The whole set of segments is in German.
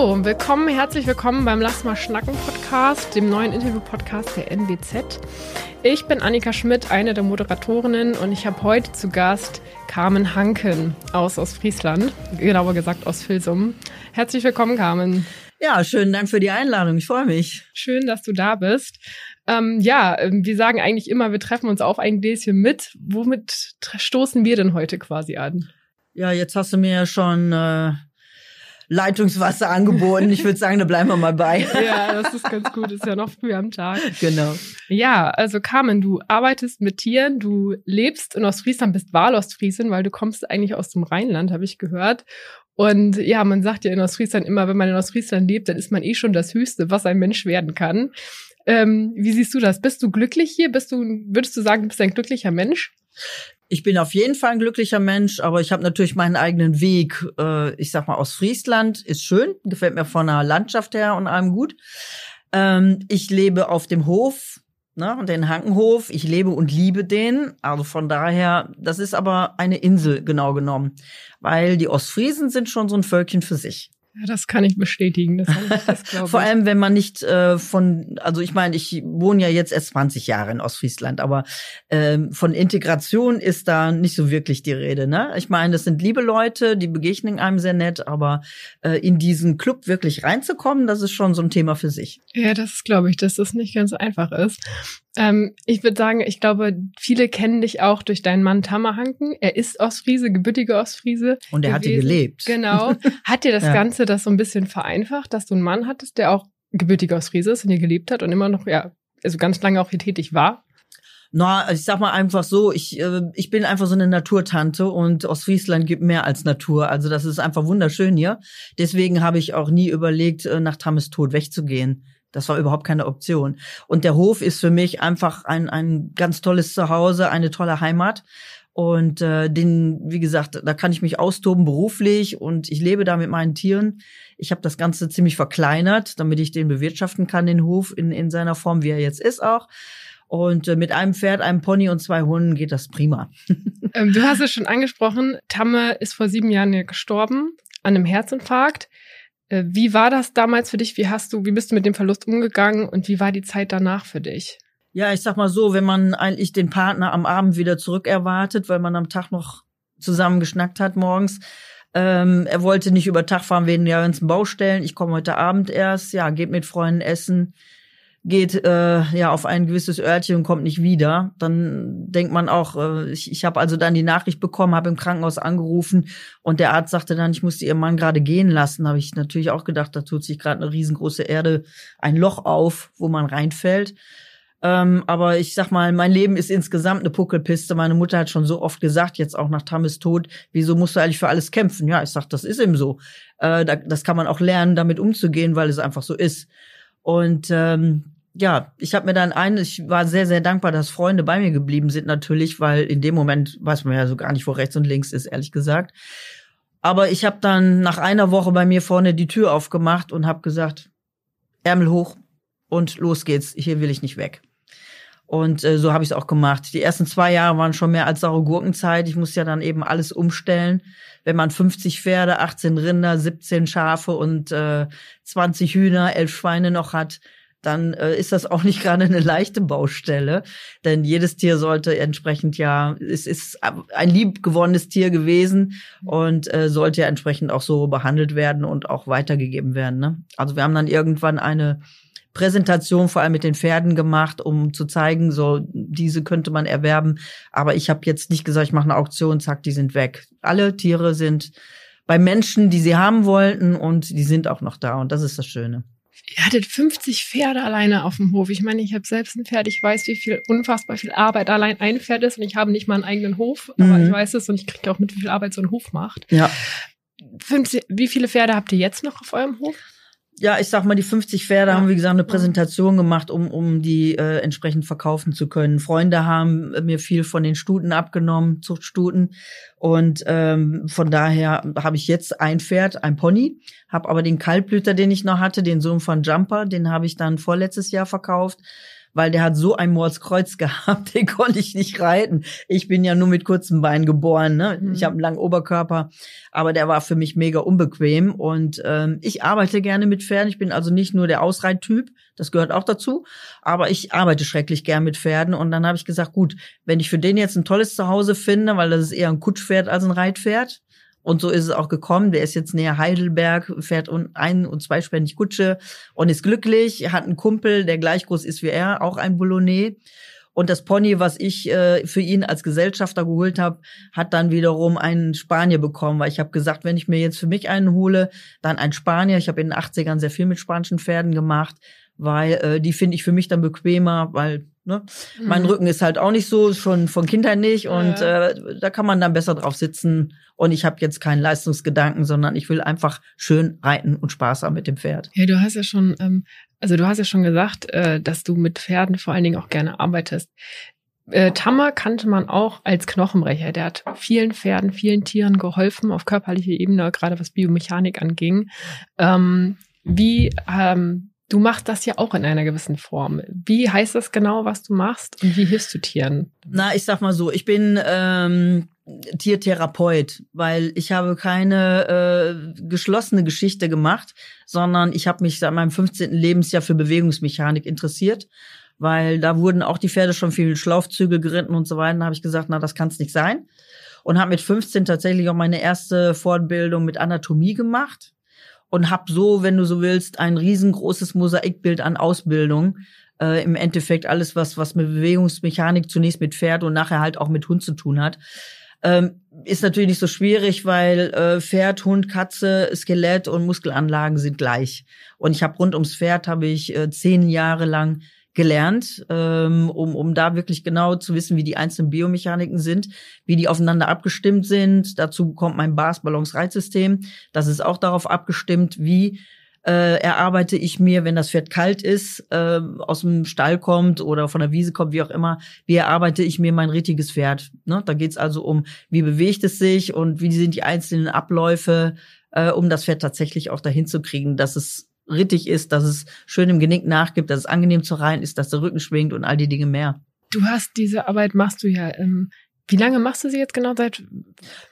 Hallo, willkommen, herzlich willkommen beim Lass mal schnacken Podcast, dem neuen Interview-Podcast der NWZ. Ich bin Annika Schmidt, eine der Moderatorinnen und ich habe heute zu Gast Carmen Hanken aus Ostfriesland, genauer gesagt aus Filsum. Herzlich willkommen, Carmen. Ja, schönen Dank für die Einladung. Ich freue mich. Schön, dass du da bist. Ähm, ja, ähm, wir sagen eigentlich immer, wir treffen uns auf ein Gläschen mit. Womit stoßen wir denn heute quasi an? Ja, jetzt hast du mir ja schon äh, Leitungswasser angeboten. Ich würde sagen, da bleiben wir mal bei. ja, das ist ganz gut. Ist ja noch früh am Tag. Genau. Ja, also Carmen, du arbeitest mit Tieren, du lebst in Ostfriesland, bist Wahlostfriesin, weil du kommst eigentlich aus dem Rheinland, habe ich gehört. Und ja, man sagt ja in Ostfriesland immer, wenn man in Ostfriesland lebt, dann ist man eh schon das Höchste, was ein Mensch werden kann. Ähm, wie siehst du das? Bist du glücklich hier? Bist du, würdest du sagen, du bist ein glücklicher Mensch? Ich bin auf jeden Fall ein glücklicher Mensch, aber ich habe natürlich meinen eigenen Weg. Äh, ich sag mal, Ostfriesland ist schön, gefällt mir von der Landschaft her und allem gut. Ähm, ich lebe auf dem Hof ne, den Hankenhof. Ich lebe und liebe den. Also von daher, das ist aber eine Insel genau genommen, weil die Ostfriesen sind schon so ein Völkchen für sich. Ja, das kann ich bestätigen. Das, das Vor allem, wenn man nicht äh, von, also ich meine, ich wohne ja jetzt erst 20 Jahre in Ostfriesland, aber ähm, von Integration ist da nicht so wirklich die Rede. Ne? Ich meine, das sind liebe Leute, die begegnen einem sehr nett, aber äh, in diesen Club wirklich reinzukommen, das ist schon so ein Thema für sich. Ja, das glaube ich, dass das nicht ganz einfach ist. Ähm, ich würde sagen, ich glaube, viele kennen dich auch durch deinen Mann Tammerhanken. Er ist Ostfriese, gebürtige Ostfriese. Und er hatte gelebt. Genau. Hat dir das ja. Ganze das so ein bisschen vereinfacht, dass du einen Mann hattest, der auch gebürtiger Ostfriese ist und hier gelebt hat und immer noch, ja, also ganz lange auch hier tätig war? Na, ich sag mal einfach so, ich, äh, ich bin einfach so eine Naturtante und Ostfriesland gibt mehr als Natur. Also das ist einfach wunderschön hier. Deswegen habe ich auch nie überlegt, äh, nach Tammes Tod wegzugehen. Das war überhaupt keine Option. Und der Hof ist für mich einfach ein, ein ganz tolles Zuhause, eine tolle Heimat. Und äh, den, wie gesagt, da kann ich mich austoben beruflich und ich lebe da mit meinen Tieren. Ich habe das Ganze ziemlich verkleinert, damit ich den bewirtschaften kann, den Hof in, in seiner Form, wie er jetzt ist auch. Und äh, mit einem Pferd, einem Pony und zwei Hunden geht das prima. Ähm, du hast es schon angesprochen, Tamme ist vor sieben Jahren ja gestorben an einem Herzinfarkt. Äh, wie war das damals für dich? Wie hast du, wie bist du mit dem Verlust umgegangen und wie war die Zeit danach für dich? Ja, ich sag mal so, wenn man eigentlich den Partner am Abend wieder zurück erwartet, weil man am Tag noch zusammen geschnackt hat morgens. Ähm, er wollte nicht über Tag fahren wegen der ganzen Baustellen. Ich komme heute Abend erst. Ja, geht mit Freunden essen geht äh, ja auf ein gewisses Örtchen und kommt nicht wieder, dann denkt man auch, äh, ich, ich habe also dann die Nachricht bekommen, habe im Krankenhaus angerufen und der Arzt sagte dann, ich musste ihren Mann gerade gehen lassen. Habe ich natürlich auch gedacht, da tut sich gerade eine riesengroße Erde, ein Loch auf, wo man reinfällt. Ähm, aber ich sag mal, mein Leben ist insgesamt eine Puckelpiste. Meine Mutter hat schon so oft gesagt, jetzt auch nach Tammes Tod, wieso musst du eigentlich für alles kämpfen? Ja, ich sag, das ist eben so. Äh, da, das kann man auch lernen, damit umzugehen, weil es einfach so ist. Und ähm, ja, ich habe mir dann ein, ich war sehr, sehr dankbar, dass Freunde bei mir geblieben sind natürlich, weil in dem Moment weiß man ja so gar nicht, wo rechts und links ist, ehrlich gesagt. Aber ich habe dann nach einer Woche bei mir vorne die Tür aufgemacht und habe gesagt, Ärmel hoch und los geht's, hier will ich nicht weg. Und äh, so habe ich es auch gemacht. Die ersten zwei Jahre waren schon mehr als saure Gurkenzeit. Ich musste ja dann eben alles umstellen. Wenn man 50 Pferde, 18 Rinder, 17 Schafe und äh, 20 Hühner, 11 Schweine noch hat, dann äh, ist das auch nicht gerade eine leichte Baustelle. Denn jedes Tier sollte entsprechend ja, es ist ein liebgewonnenes Tier gewesen und äh, sollte ja entsprechend auch so behandelt werden und auch weitergegeben werden. Ne? Also wir haben dann irgendwann eine Präsentation vor allem mit den Pferden gemacht, um zu zeigen, so diese könnte man erwerben. Aber ich habe jetzt nicht gesagt, ich mache eine Auktion, zack, die sind weg. Alle Tiere sind bei Menschen, die sie haben wollten und die sind auch noch da und das ist das Schöne. Ihr hattet 50 Pferde alleine auf dem Hof. Ich meine, ich habe selbst ein Pferd. Ich weiß, wie viel unfassbar viel Arbeit allein ein Pferd ist und ich habe nicht mal einen eigenen Hof, aber mhm. ich weiß es und ich kriege auch mit, wie viel Arbeit so ein Hof macht. Ja. 50, wie viele Pferde habt ihr jetzt noch auf eurem Hof? Ja, ich sag mal, die 50 Pferde ja. haben, wie gesagt, eine Präsentation gemacht, um, um die äh, entsprechend verkaufen zu können. Freunde haben mir viel von den Stuten abgenommen, Zuchtstuten. Und ähm, von daher habe ich jetzt ein Pferd, ein Pony, habe aber den Kaltblüter, den ich noch hatte, den Sohn von Jumper, den habe ich dann vorletztes Jahr verkauft weil der hat so ein Mordskreuz gehabt, den konnte ich nicht reiten. Ich bin ja nur mit kurzen Beinen geboren, ne? Mhm. Ich habe einen langen Oberkörper, aber der war für mich mega unbequem und ähm, ich arbeite gerne mit Pferden. Ich bin also nicht nur der Ausreittyp, das gehört auch dazu, aber ich arbeite schrecklich gern mit Pferden und dann habe ich gesagt, gut, wenn ich für den jetzt ein tolles Zuhause finde, weil das ist eher ein Kutschpferd als ein Reitpferd, und so ist es auch gekommen. Der ist jetzt näher Heidelberg, fährt ein- und zweispändig Kutsche und ist glücklich. hat einen Kumpel, der gleich groß ist wie er, auch ein Boulonnais. Und das Pony, was ich äh, für ihn als Gesellschafter geholt habe, hat dann wiederum einen Spanier bekommen, weil ich habe gesagt, wenn ich mir jetzt für mich einen hole, dann ein Spanier. Ich habe in den 80ern sehr viel mit spanischen Pferden gemacht, weil äh, die finde ich für mich dann bequemer, weil Ne? Mhm. Mein Rücken ist halt auch nicht so, schon von Kindheit nicht. Und ja. äh, da kann man dann besser drauf sitzen. Und ich habe jetzt keinen Leistungsgedanken, sondern ich will einfach schön reiten und Spaß haben mit dem Pferd. Ja, du hast ja schon, ähm, also du hast ja schon gesagt, äh, dass du mit Pferden vor allen Dingen auch gerne arbeitest. Äh, Tammer kannte man auch als Knochenbrecher. Der hat vielen Pferden, vielen Tieren geholfen auf körperlicher Ebene, gerade was Biomechanik anging. Ähm, wie ähm, Du machst das ja auch in einer gewissen Form. Wie heißt das genau, was du machst und wie hilfst du Tieren? Na, ich sag mal so, ich bin ähm, Tiertherapeut, weil ich habe keine äh, geschlossene Geschichte gemacht, sondern ich habe mich seit meinem 15. Lebensjahr für Bewegungsmechanik interessiert, weil da wurden auch die Pferde schon viel Schlaufzüge geritten und so weiter. Da habe ich gesagt, na, das kann es nicht sein. Und habe mit 15 tatsächlich auch meine erste Fortbildung mit Anatomie gemacht und habe so, wenn du so willst, ein riesengroßes Mosaikbild an Ausbildung. Äh, Im Endeffekt alles, was, was mit Bewegungsmechanik zunächst mit Pferd und nachher halt auch mit Hund zu tun hat. Ähm, ist natürlich nicht so schwierig, weil äh, Pferd, Hund, Katze, Skelett und Muskelanlagen sind gleich. Und ich habe rund ums Pferd habe ich äh, zehn Jahre lang gelernt, ähm, um, um da wirklich genau zu wissen, wie die einzelnen Biomechaniken sind, wie die aufeinander abgestimmt sind. Dazu kommt mein Bars-Balance-Reizsystem. Das ist auch darauf abgestimmt, wie äh, erarbeite ich mir, wenn das Pferd kalt ist, äh, aus dem Stall kommt oder von der Wiese kommt, wie auch immer, wie erarbeite ich mir mein richtiges Pferd. Ne? Da geht's also um, wie bewegt es sich und wie sind die einzelnen Abläufe, äh, um das Pferd tatsächlich auch dahin zu kriegen, dass es rittig ist, dass es schön im Genick nachgibt, dass es angenehm zu rein ist, dass der Rücken schwingt und all die Dinge mehr. Du hast diese Arbeit, machst du ja ähm, wie lange machst du sie jetzt genau seit?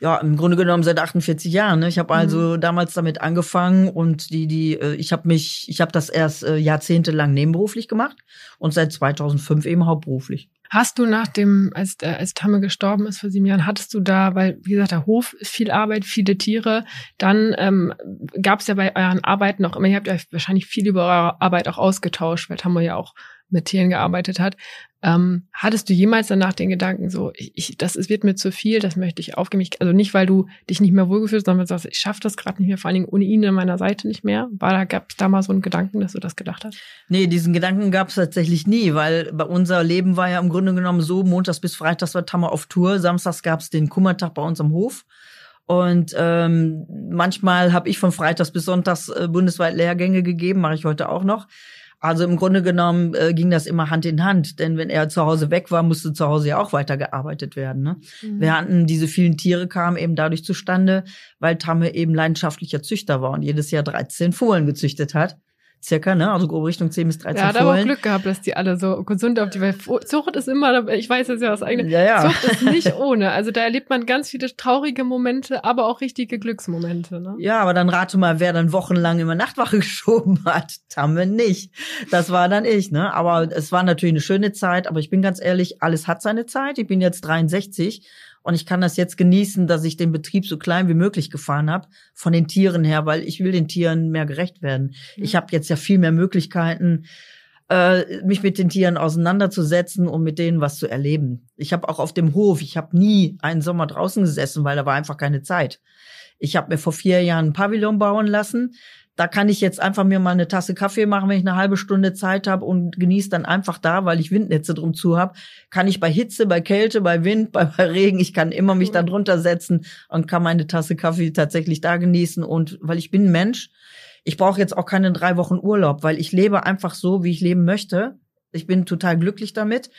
Ja, im Grunde genommen seit 48 Jahren. Ne? Ich habe also mhm. damals damit angefangen und die die äh, ich habe mich ich habe das erst äh, jahrzehntelang nebenberuflich gemacht und seit 2005 eben hauptberuflich. Hast du nach dem, als, äh, als Tamme gestorben ist vor sieben Jahren, hattest du da, weil, wie gesagt, der Hof ist viel Arbeit, viele Tiere, dann ähm, gab es ja bei euren Arbeiten auch immer, ihr habt ja wahrscheinlich viel über eure Arbeit auch ausgetauscht, weil Tamme ja auch mit Tieren gearbeitet hat. Ähm, hattest du jemals danach den Gedanken, so, ich, das ist, wird mir zu viel, das möchte ich aufgeben? Ich, also nicht, weil du dich nicht mehr wohlgefühlst, sondern weil du sagst, ich schaffe das gerade nicht mehr, vor allen Dingen ohne ihn an meiner Seite nicht mehr. War da, gab es da mal so einen Gedanken, dass du das gedacht hast? Nee, diesen Gedanken gab es tatsächlich nie, weil bei unser Leben war ja im Grunde genommen so, montags bis freitags war Tammer auf Tour, samstags gab es den Kummertag bei uns am Hof. Und ähm, manchmal habe ich von Freitags bis Sonntags äh, bundesweit Lehrgänge gegeben, mache ich heute auch noch. Also im Grunde genommen äh, ging das immer Hand in Hand, denn wenn er zu Hause weg war, musste zu Hause ja auch weitergearbeitet werden. Ne? Mhm. Wir hatten diese vielen Tiere kamen eben dadurch zustande, weil Tamme eben leidenschaftlicher Züchter war und jedes Jahr 13 Fohlen gezüchtet hat circa, ne? Also grobe Richtung 10 bis 13 Ja, da war Glück gehabt, dass die alle so gesund auf die Welt. Zucht ist immer, ich weiß es ja aus eigenem. Ja, ja. Zucht ist nicht ohne. Also da erlebt man ganz viele traurige Momente, aber auch richtige Glücksmomente. Ne? Ja, aber dann rate mal, wer dann wochenlang immer Nachtwache geschoben hat. Tamme nicht. Das war dann ich, ne? Aber es war natürlich eine schöne Zeit, aber ich bin ganz ehrlich, alles hat seine Zeit. Ich bin jetzt 63 und ich kann das jetzt genießen, dass ich den Betrieb so klein wie möglich gefahren habe, von den Tieren her, weil ich will den Tieren mehr gerecht werden. Mhm. Ich habe jetzt ja viel mehr Möglichkeiten, äh, mich mit den Tieren auseinanderzusetzen und mit denen was zu erleben. Ich habe auch auf dem Hof, ich habe nie einen Sommer draußen gesessen, weil da war einfach keine Zeit. Ich habe mir vor vier Jahren ein Pavillon bauen lassen da kann ich jetzt einfach mir mal eine Tasse Kaffee machen, wenn ich eine halbe Stunde Zeit habe und genieße dann einfach da, weil ich Windnetze drum zu habe. Kann ich bei Hitze, bei Kälte, bei Wind, bei, bei Regen, ich kann immer mich da drunter setzen und kann meine Tasse Kaffee tatsächlich da genießen. Und weil ich bin ein Mensch, ich brauche jetzt auch keine drei Wochen Urlaub, weil ich lebe einfach so, wie ich leben möchte. Ich bin total glücklich damit.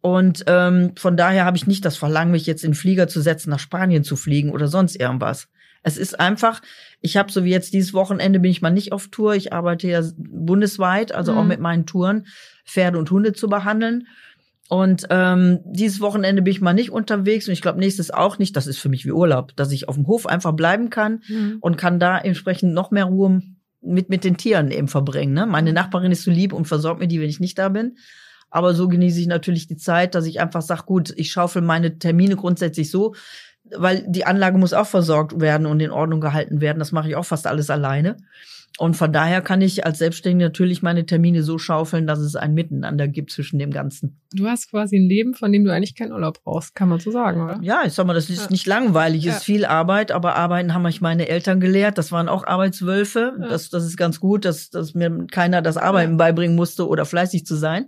Und ähm, von daher habe ich nicht das Verlangen, mich jetzt in den Flieger zu setzen, nach Spanien zu fliegen oder sonst irgendwas. Es ist einfach, ich habe so wie jetzt dieses Wochenende bin ich mal nicht auf Tour. Ich arbeite ja bundesweit, also mhm. auch mit meinen Touren, Pferde und Hunde zu behandeln. Und ähm, dieses Wochenende bin ich mal nicht unterwegs und ich glaube nächstes auch nicht. Das ist für mich wie Urlaub, dass ich auf dem Hof einfach bleiben kann mhm. und kann da entsprechend noch mehr Ruhe mit mit den Tieren eben verbringen. Ne? Meine Nachbarin ist so lieb und versorgt mir die, wenn ich nicht da bin. Aber so genieße ich natürlich die Zeit, dass ich einfach sage, gut, ich schaufel meine Termine grundsätzlich so, weil die Anlage muss auch versorgt werden und in Ordnung gehalten werden. Das mache ich auch fast alles alleine. Und von daher kann ich als Selbstständige natürlich meine Termine so schaufeln, dass es ein Miteinander gibt zwischen dem Ganzen. Du hast quasi ein Leben, von dem du eigentlich keinen Urlaub brauchst, kann man so sagen, oder? Ja, ich sag mal, das ist ja. nicht langweilig, ja. ist viel Arbeit, aber Arbeiten haben mich meine Eltern gelehrt. Das waren auch Arbeitswölfe. Ja. Das, das ist ganz gut, dass, dass mir keiner das Arbeiten beibringen musste oder fleißig zu sein.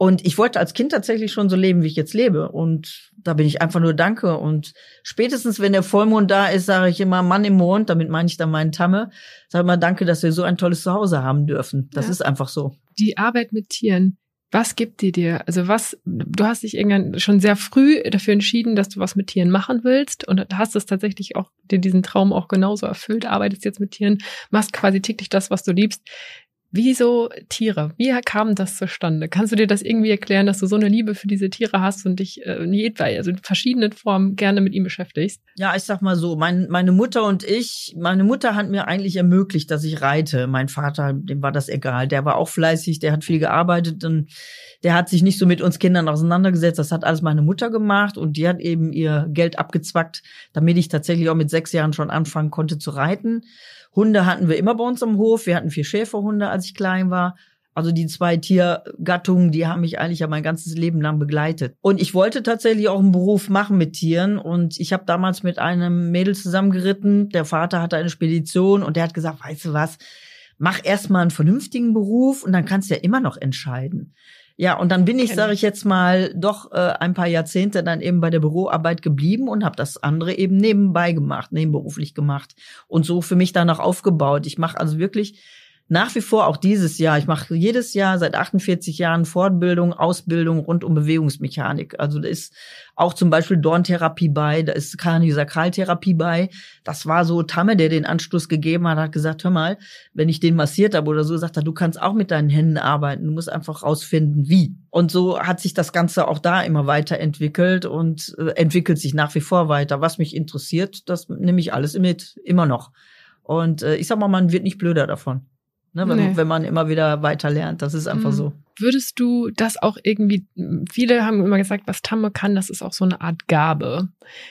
Und ich wollte als Kind tatsächlich schon so leben, wie ich jetzt lebe. Und da bin ich einfach nur Danke. Und spätestens, wenn der Vollmond da ist, sage ich immer Mann im Mond, damit meine ich dann meinen Tamme, sage immer Danke, dass wir so ein tolles Zuhause haben dürfen. Das ja. ist einfach so. Die Arbeit mit Tieren, was gibt die dir? Also was, du hast dich irgendwann schon sehr früh dafür entschieden, dass du was mit Tieren machen willst und hast es tatsächlich auch, dir diesen Traum auch genauso erfüllt, arbeitest jetzt mit Tieren, machst quasi täglich das, was du liebst. Wieso Tiere? Wie kam das zustande? Kannst du dir das irgendwie erklären, dass du so eine Liebe für diese Tiere hast und dich äh, in jedwei, also in verschiedenen Formen gerne mit ihm beschäftigst? Ja, ich sag mal so, mein, meine Mutter und ich, meine Mutter hat mir eigentlich ermöglicht, dass ich reite. Mein Vater, dem war das egal. Der war auch fleißig, der hat viel gearbeitet und der hat sich nicht so mit uns Kindern auseinandergesetzt. Das hat alles meine Mutter gemacht und die hat eben ihr Geld abgezwackt, damit ich tatsächlich auch mit sechs Jahren schon anfangen konnte zu reiten. Hunde hatten wir immer bei uns am Hof. Wir hatten vier Schäferhunde, als ich klein war. Also die zwei Tiergattungen, die haben mich eigentlich ja mein ganzes Leben lang begleitet. Und ich wollte tatsächlich auch einen Beruf machen mit Tieren. Und ich habe damals mit einem Mädel zusammengeritten. Der Vater hatte eine Spedition und der hat gesagt, weißt du was, mach erstmal einen vernünftigen Beruf und dann kannst du ja immer noch entscheiden. Ja, und dann bin ich, sage ich jetzt mal, doch äh, ein paar Jahrzehnte dann eben bei der Büroarbeit geblieben und habe das andere eben nebenbei gemacht, nebenberuflich gemacht und so für mich danach aufgebaut. Ich mache also wirklich nach wie vor auch dieses Jahr. Ich mache jedes Jahr seit 48 Jahren Fortbildung, Ausbildung rund um Bewegungsmechanik. Also da ist auch zum Beispiel Dorntherapie bei, da ist Kraniosakraltherapie bei. Das war so Tamme, der den Anstoß gegeben hat, hat gesagt, hör mal, wenn ich den massiert habe oder so, sagt er, du kannst auch mit deinen Händen arbeiten. Du musst einfach rausfinden, wie. Und so hat sich das Ganze auch da immer weiterentwickelt und äh, entwickelt sich nach wie vor weiter. Was mich interessiert, das nehme ich alles mit, immer noch. Und äh, ich sag mal, man wird nicht blöder davon. Ne, wenn, nee. wenn, man immer wieder weiter lernt. Das ist einfach mhm. so. Würdest du das auch irgendwie, viele haben immer gesagt, was Tamme kann, das ist auch so eine Art Gabe.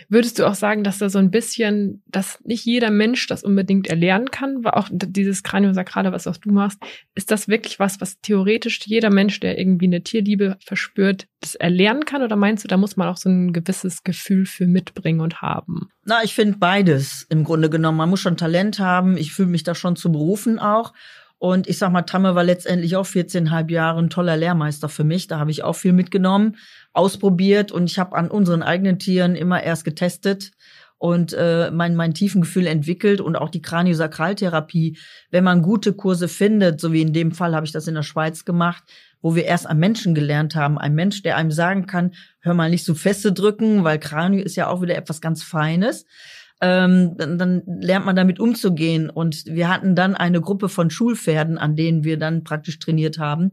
Würdest du auch sagen, dass da so ein bisschen, dass nicht jeder Mensch das unbedingt erlernen kann, weil auch dieses Kraniosakrale, was auch du machst, ist das wirklich was, was theoretisch jeder Mensch, der irgendwie eine Tierliebe verspürt, das erlernen kann? Oder meinst du, da muss man auch so ein gewisses Gefühl für mitbringen und haben? Na, ich finde beides im Grunde genommen. Man muss schon Talent haben. Ich fühle mich da schon zu berufen auch. Und ich sag mal, Tamme war letztendlich auch 14,5 Jahre ein toller Lehrmeister für mich. Da habe ich auch viel mitgenommen, ausprobiert und ich habe an unseren eigenen Tieren immer erst getestet und äh, mein, mein tiefen Gefühl entwickelt und auch die Kraniosakraltherapie. Wenn man gute Kurse findet, so wie in dem Fall habe ich das in der Schweiz gemacht, wo wir erst am Menschen gelernt haben. Ein Mensch, der einem sagen kann, hör mal nicht so feste drücken, weil Kranio ist ja auch wieder etwas ganz Feines ähm, dann, dann lernt man damit umzugehen. Und wir hatten dann eine Gruppe von Schulpferden, an denen wir dann praktisch trainiert haben.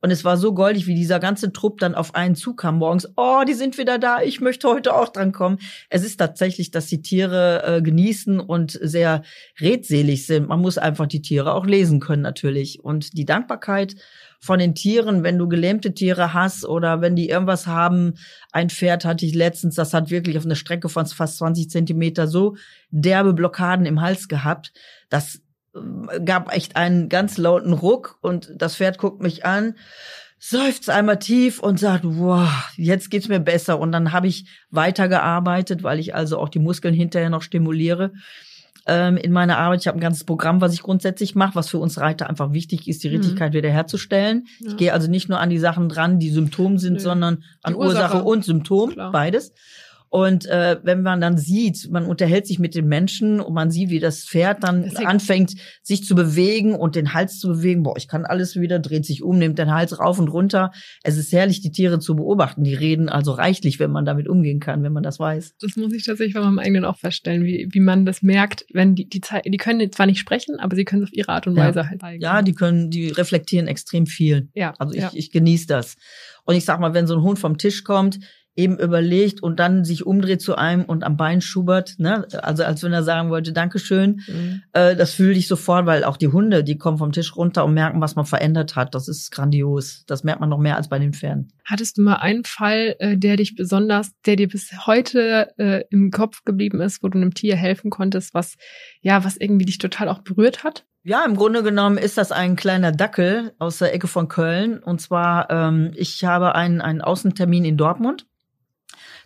Und es war so goldig, wie dieser ganze Trupp dann auf einen zukam morgens. Oh, die sind wieder da. Ich möchte heute auch dran kommen. Es ist tatsächlich, dass die Tiere äh, genießen und sehr redselig sind. Man muss einfach die Tiere auch lesen können natürlich. Und die Dankbarkeit von den Tieren, wenn du gelähmte Tiere hast oder wenn die irgendwas haben. Ein Pferd hatte ich letztens, das hat wirklich auf einer Strecke von fast 20 Zentimeter so derbe Blockaden im Hals gehabt. Das gab echt einen ganz lauten Ruck und das Pferd guckt mich an seufzt einmal tief und sagt, wow, jetzt geht's mir besser. Und dann habe ich weitergearbeitet, weil ich also auch die Muskeln hinterher noch stimuliere ähm, in meiner Arbeit. Ich habe ein ganzes Programm, was ich grundsätzlich mache, was für uns Reiter einfach wichtig ist, die Rittigkeit mhm. wiederherzustellen. Ja. Ich gehe also nicht nur an die Sachen dran, die Symptom sind, Nö. sondern an Ursache. Ursache. und Symptom, Klar. beides. Und äh, wenn man dann sieht, man unterhält sich mit den Menschen und man sieht, wie das Pferd dann das anfängt, sich zu bewegen und den Hals zu bewegen, boah, ich kann alles wieder, dreht sich um, nimmt den Hals rauf und runter. Es ist herrlich, die Tiere zu beobachten. Die reden also reichlich, wenn man damit umgehen kann, wenn man das weiß. Das muss ich tatsächlich bei meinem eigenen auch feststellen, wie, wie man das merkt, wenn die, die Zeit, die können zwar nicht sprechen, aber sie können es auf ihre Art und Weise ja. halt zeigen. Ja, die können, die reflektieren extrem viel. Ja. Also ich, ja. ich genieße das. Und ich sag mal, wenn so ein Hund vom Tisch kommt, eben überlegt und dann sich umdreht zu einem und am Bein schubert, ne? Also als wenn er sagen wollte, Dankeschön. Mhm. Äh, das fühle ich sofort, weil auch die Hunde, die kommen vom Tisch runter und merken, was man verändert hat. Das ist grandios. Das merkt man noch mehr als bei den Pferden. Hattest du mal einen Fall, äh, der dich besonders, der dir bis heute äh, im Kopf geblieben ist, wo du einem Tier helfen konntest, was ja, was irgendwie dich total auch berührt hat? Ja, im Grunde genommen ist das ein kleiner Dackel aus der Ecke von Köln. Und zwar, ähm, ich habe einen, einen Außentermin in Dortmund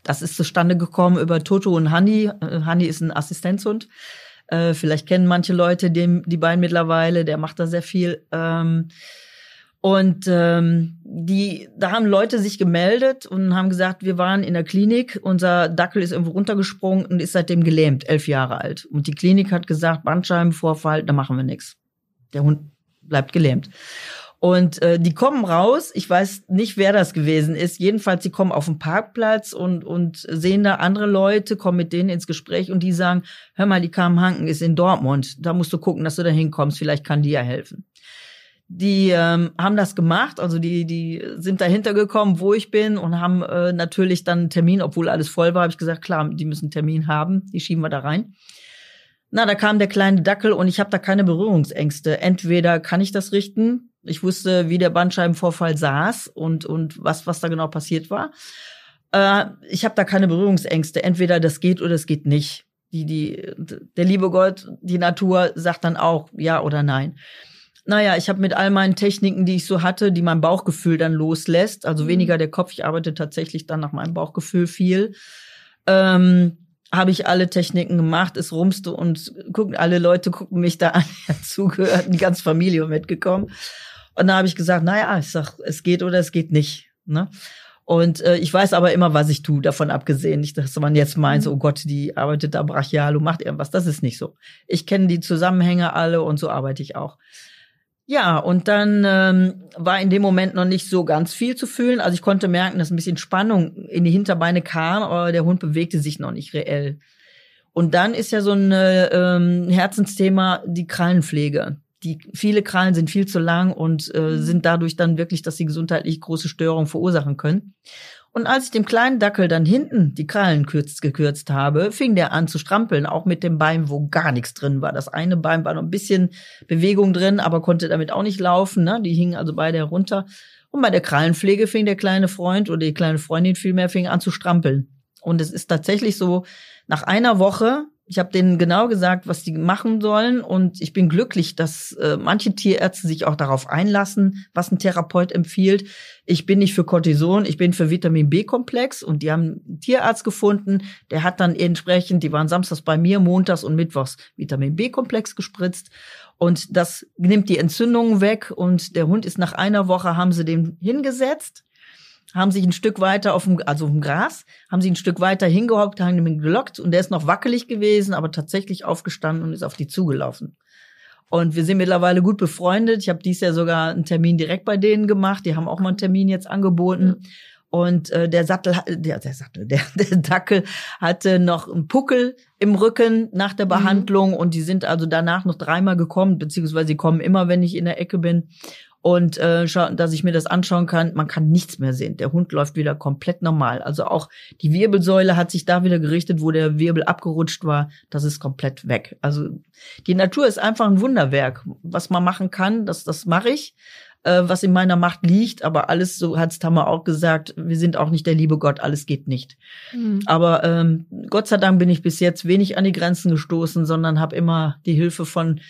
das ist zustande gekommen über Toto und Hanni. Äh, Hanni ist ein Assistenzhund. Äh, vielleicht kennen manche Leute den, die beiden mittlerweile. Der macht da sehr viel. Ähm, und ähm, die, da haben Leute sich gemeldet und haben gesagt, wir waren in der Klinik, unser Dackel ist irgendwo runtergesprungen und ist seitdem gelähmt, elf Jahre alt. Und die Klinik hat gesagt, Bandscheibenvorfall, da machen wir nichts. Der Hund bleibt gelähmt. Und äh, die kommen raus, ich weiß nicht, wer das gewesen ist. Jedenfalls, sie kommen auf den Parkplatz und, und sehen da andere Leute, kommen mit denen ins Gespräch und die sagen, hör mal, die Carmen Hanken ist in Dortmund. Da musst du gucken, dass du da hinkommst, vielleicht kann die ja helfen. Die ähm, haben das gemacht, also die, die sind dahinter gekommen, wo ich bin und haben äh, natürlich dann einen Termin, obwohl alles voll war, habe ich gesagt, klar, die müssen einen Termin haben, die schieben wir da rein. Na, da kam der kleine Dackel und ich habe da keine Berührungsängste. Entweder kann ich das richten, ich wusste, wie der Bandscheibenvorfall saß und, und was, was da genau passiert war. Äh, ich habe da keine Berührungsängste. Entweder das geht oder es geht nicht. Die, die, der liebe Gott, die Natur sagt dann auch ja oder nein. Naja, ich habe mit all meinen Techniken, die ich so hatte, die mein Bauchgefühl dann loslässt, also mhm. weniger der Kopf, ich arbeite tatsächlich dann nach meinem Bauchgefühl viel, ähm, habe ich alle Techniken gemacht, es rumste und gucken, alle Leute gucken mich da an, zugehört, die ganze Familie mitgekommen. Und da habe ich gesagt, naja, ich sag, es geht oder es geht nicht. Ne? Und äh, ich weiß aber immer, was ich tue, davon abgesehen. Nicht, dass man jetzt meint, mhm. oh Gott, die arbeitet da brachial und macht irgendwas. Das ist nicht so. Ich kenne die Zusammenhänge alle und so arbeite ich auch. Ja, und dann ähm, war in dem Moment noch nicht so ganz viel zu fühlen. Also ich konnte merken, dass ein bisschen Spannung in die Hinterbeine kam, aber der Hund bewegte sich noch nicht reell. Und dann ist ja so ein äh, ähm, Herzensthema die Krallenpflege die viele Krallen sind viel zu lang und äh, mhm. sind dadurch dann wirklich, dass sie gesundheitlich große Störungen verursachen können. Und als ich dem kleinen Dackel dann hinten die Krallen kürzt, gekürzt habe, fing der an zu strampeln, auch mit dem Bein, wo gar nichts drin war. Das eine Bein war noch ein bisschen Bewegung drin, aber konnte damit auch nicht laufen. Ne? Die hingen also beide herunter. Und bei der Krallenpflege fing der kleine Freund oder die kleine Freundin vielmehr fing an zu strampeln. Und es ist tatsächlich so, nach einer Woche ich habe denen genau gesagt, was die machen sollen. Und ich bin glücklich, dass äh, manche Tierärzte sich auch darauf einlassen, was ein Therapeut empfiehlt. Ich bin nicht für Cortison, ich bin für Vitamin B-Komplex. Und die haben einen Tierarzt gefunden, der hat dann entsprechend, die waren samstags bei mir, montags und mittwochs Vitamin B-Komplex gespritzt. Und das nimmt die Entzündungen weg. Und der Hund ist nach einer Woche, haben sie den hingesetzt haben sich ein Stück weiter auf dem, also auf dem Gras, haben sie ein Stück weiter hingehockt, haben ihn gelockt und der ist noch wackelig gewesen, aber tatsächlich aufgestanden und ist auf die zugelaufen. Und wir sind mittlerweile gut befreundet. Ich habe dies Jahr sogar einen Termin direkt bei denen gemacht. Die haben auch mal einen Termin jetzt angeboten. Und äh, der Sattel, der, der Sattel, der, der Dackel hatte noch einen Puckel im Rücken nach der mhm. Behandlung mhm. und die sind also danach noch dreimal gekommen, beziehungsweise sie kommen immer, wenn ich in der Ecke bin und äh, dass ich mir das anschauen kann. Man kann nichts mehr sehen. Der Hund läuft wieder komplett normal. Also auch die Wirbelsäule hat sich da wieder gerichtet, wo der Wirbel abgerutscht war. Das ist komplett weg. Also die Natur ist einfach ein Wunderwerk. Was man machen kann, das, das mache ich äh, was in meiner Macht liegt, aber alles, so hat's Tammer auch gesagt, wir sind auch nicht der liebe Gott, alles geht nicht. Mhm. Aber ähm, Gott sei Dank bin ich bis jetzt wenig an die Grenzen gestoßen, sondern habe immer die Hilfe von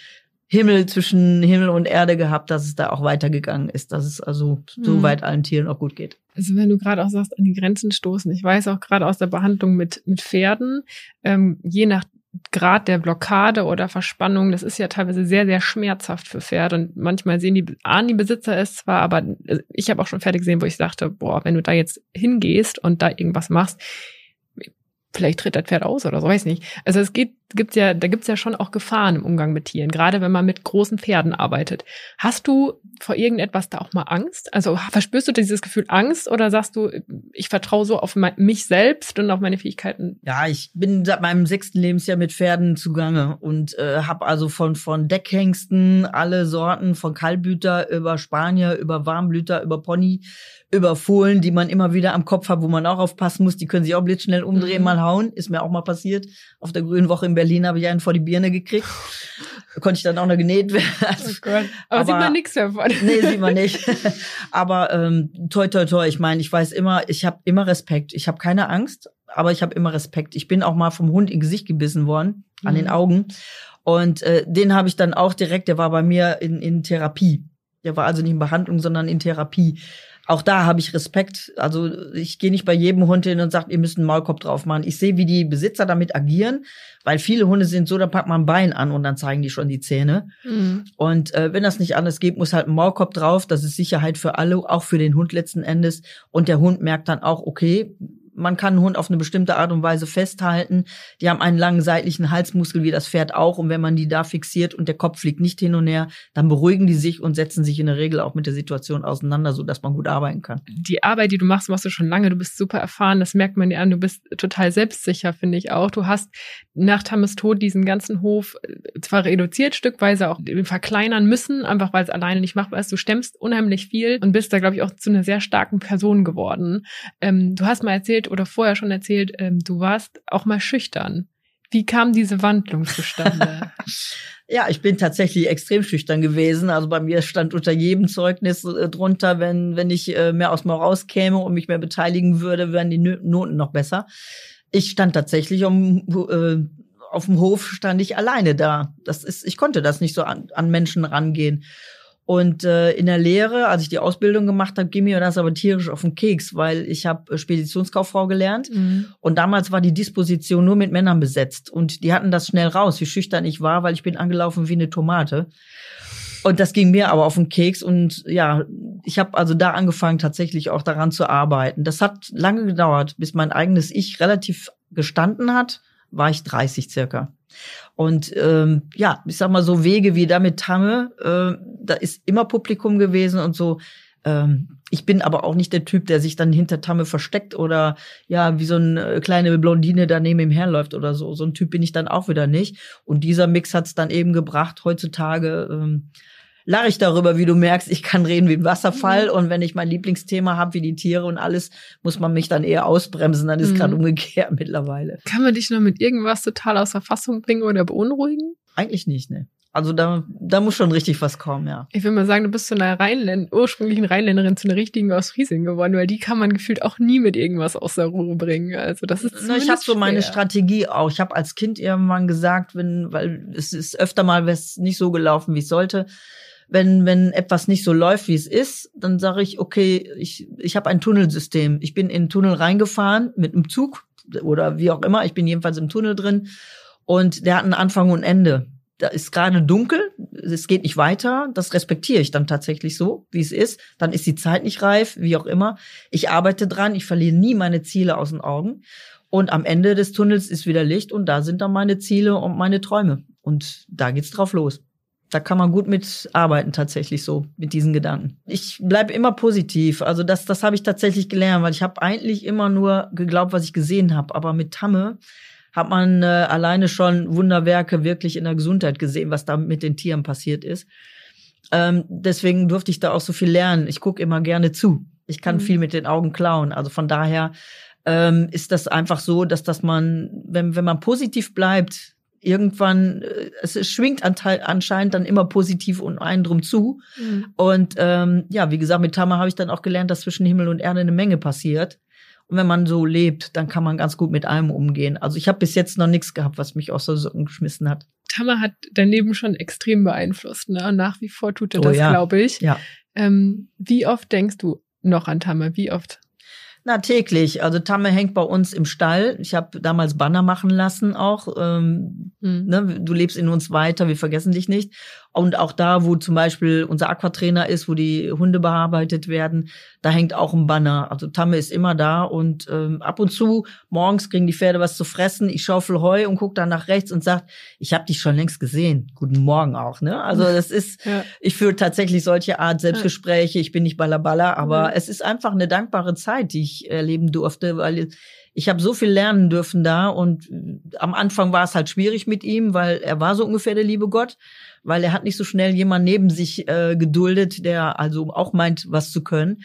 Himmel zwischen Himmel und Erde gehabt, dass es da auch weitergegangen ist, dass es also mhm. so weit allen Tieren auch gut geht. Also wenn du gerade auch sagst, an die Grenzen stoßen, ich weiß auch gerade aus der Behandlung mit, mit Pferden, ähm, je nach Grad der Blockade oder Verspannung, das ist ja teilweise sehr, sehr schmerzhaft für Pferde. Und manchmal sehen die, ahnen die Besitzer es zwar, aber äh, ich habe auch schon Pferde gesehen, wo ich sagte, boah, wenn du da jetzt hingehst und da irgendwas machst, vielleicht tritt das Pferd aus oder so, weiß nicht. Also es geht, gibt's ja, da gibt's ja schon auch Gefahren im Umgang mit Tieren, gerade wenn man mit großen Pferden arbeitet. Hast du vor irgendetwas da auch mal Angst? Also verspürst du dieses Gefühl Angst oder sagst du, ich vertraue so auf mich selbst und auf meine Fähigkeiten? Ja, ich bin seit meinem sechsten Lebensjahr mit Pferden zugange und äh, habe also von von Deckhengsten alle Sorten, von Kaltblüter über Spanier, über Warmblüter, über Pony, über Fohlen, die man immer wieder am Kopf hat, wo man auch aufpassen muss. Die können sich auch blitzschnell umdrehen, mhm. mal hauen. Ist mir auch mal passiert. Auf der Grünen Woche in Berlin habe ich einen vor die Birne gekriegt. Konnte ich dann auch noch genäht werden. Also, oh Gott. Aber, aber, sieht man nichts davon. Nee, sieht man nicht. aber ähm, toi, toi, toi. Ich meine, ich weiß immer, ich habe immer Respekt. Ich habe keine Angst, aber ich habe immer Respekt. Ich bin auch mal vom Hund in Gesicht gebissen worden, mhm. an den mhm. Augen. Und äh, den habe ich dann auch direkt, der war bei mir in, in Therapie. Der war also nicht in Behandlung, sondern in Therapie auch da habe ich Respekt. Also ich gehe nicht bei jedem Hund hin und sage, ihr müsst einen Maulkorb drauf machen. Ich sehe, wie die Besitzer damit agieren, weil viele Hunde sind so, da packt man ein Bein an und dann zeigen die schon die Zähne. Mhm. Und äh, wenn das nicht anders geht, muss halt ein Maulkorb drauf. Das ist Sicherheit für alle, auch für den Hund letzten Endes. Und der Hund merkt dann auch, okay, man kann einen Hund auf eine bestimmte Art und Weise festhalten. Die haben einen langen seitlichen Halsmuskel wie das Pferd auch. Und wenn man die da fixiert und der Kopf fliegt nicht hin und her, dann beruhigen die sich und setzen sich in der Regel auch mit der Situation auseinander, so dass man gut arbeiten kann. Die Arbeit, die du machst, machst du schon lange. Du bist super erfahren. Das merkt man dir an. Du bist total selbstsicher, finde ich auch. Du hast nach Tammes Tod diesen ganzen Hof äh, zwar reduziert, stückweise auch verkleinern müssen, einfach weil es alleine nicht machbar ist. Du stemmst unheimlich viel und bist da, glaube ich, auch zu einer sehr starken Person geworden. Ähm, du hast mal erzählt, erzählt oder vorher schon erzählt, ähm, du warst auch mal schüchtern. Wie kam diese Wandlung zustande? ja, ich bin tatsächlich extrem schüchtern gewesen. Also bei mir stand unter jedem Zeugnis äh, drunter, wenn, wenn ich äh, mehr aus mir rauskäme und mich mehr beteiligen würde, wären die Noten noch besser. Ich stand tatsächlich um, äh, auf dem Hof stand ich alleine da. Das ist, ich konnte das nicht so an, an Menschen rangehen. Und äh, in der Lehre, als ich die Ausbildung gemacht habe, ging mir das aber tierisch auf den Keks, weil ich habe äh, Speditionskauffrau gelernt mhm. und damals war die Disposition nur mit Männern besetzt und die hatten das schnell raus, wie schüchtern ich war, weil ich bin angelaufen wie eine Tomate. Und das ging mir aber auf den Keks und ja, ich habe also da angefangen tatsächlich auch daran zu arbeiten. Das hat lange gedauert, bis mein eigenes Ich relativ gestanden hat, war ich 30 circa. Und ähm, ja, ich sag mal so Wege wie da mit Tamme, äh, da ist immer Publikum gewesen und so. Ähm, ich bin aber auch nicht der Typ, der sich dann hinter Tamme versteckt oder ja, wie so eine kleine Blondine da neben ihm herläuft oder so. So ein Typ bin ich dann auch wieder nicht. Und dieser Mix hat's dann eben gebracht, heutzutage ähm, lache ich darüber, wie du merkst, ich kann reden wie ein Wasserfall mhm. und wenn ich mein Lieblingsthema habe, wie die Tiere und alles, muss man mich dann eher ausbremsen, dann ist mhm. gerade umgekehrt mittlerweile. Kann man dich nur mit irgendwas total außer Fassung bringen oder beunruhigen? Eigentlich nicht, ne. Also da, da muss schon richtig was kommen, ja. Ich will mal sagen, du bist zu einer Rheinländ ursprünglichen Rheinländerin zu einer richtigen aus Friesing geworden, weil die kann man gefühlt auch nie mit irgendwas aus der Ruhe bringen. Also das ist Na, Ich habe so meine Strategie auch. Ich habe als Kind irgendwann gesagt, wenn, weil es ist öfter mal was nicht so gelaufen, wie es sollte wenn, wenn etwas nicht so läuft, wie es ist, dann sage ich, okay, ich, ich habe ein Tunnelsystem. Ich bin in den Tunnel reingefahren mit einem Zug oder wie auch immer. Ich bin jedenfalls im Tunnel drin und der hat einen Anfang und Ende. Da ist gerade dunkel, es geht nicht weiter. Das respektiere ich dann tatsächlich so, wie es ist. Dann ist die Zeit nicht reif, wie auch immer. Ich arbeite dran, ich verliere nie meine Ziele aus den Augen. Und am Ende des Tunnels ist wieder Licht und da sind dann meine Ziele und meine Träume. Und da geht's drauf los. Da kann man gut mit arbeiten, tatsächlich so, mit diesen Gedanken. Ich bleibe immer positiv. Also das, das habe ich tatsächlich gelernt, weil ich habe eigentlich immer nur geglaubt, was ich gesehen habe. Aber mit Tamme hat man äh, alleine schon Wunderwerke wirklich in der Gesundheit gesehen, was da mit den Tieren passiert ist. Ähm, deswegen durfte ich da auch so viel lernen. Ich gucke immer gerne zu. Ich kann mhm. viel mit den Augen klauen. Also von daher ähm, ist das einfach so, dass dass man, wenn, wenn man positiv bleibt, irgendwann, äh, es schwingt anscheinend dann immer positiv und einen drum zu. Mhm. Und ähm, ja, wie gesagt, mit Tama habe ich dann auch gelernt, dass zwischen Himmel und Erde eine Menge passiert. Und wenn man so lebt, dann kann man ganz gut mit allem umgehen. Also ich habe bis jetzt noch nichts gehabt, was mich aus der Socken geschmissen hat. Tama hat dein Leben schon extrem beeinflusst. Ne? Und nach wie vor tut er oh, das, ja. glaube ich. Ja. Ähm, wie oft denkst du noch an Tama? Wie oft? Na, täglich. Also Tamme hängt bei uns im Stall. Ich habe damals Banner machen lassen auch. Ähm, mhm. ne, du lebst in uns weiter, wir vergessen dich nicht. Und auch da, wo zum Beispiel unser Aquatrainer ist, wo die Hunde bearbeitet werden, da hängt auch ein Banner. Also Tamme ist immer da und ähm, ab und zu morgens kriegen die Pferde was zu fressen. Ich schaufel Heu und gucke dann nach rechts und sag, ich habe dich schon längst gesehen. Guten Morgen auch. Ne? Also das ist, ja. ich führe tatsächlich solche Art Selbstgespräche. Ich bin nicht ballerballer, aber mhm. es ist einfach eine dankbare Zeit, die ich erleben durfte, weil ich habe so viel lernen dürfen da und am Anfang war es halt schwierig mit ihm, weil er war so ungefähr der liebe Gott weil er hat nicht so schnell jemand neben sich äh, geduldet, der also auch meint, was zu können.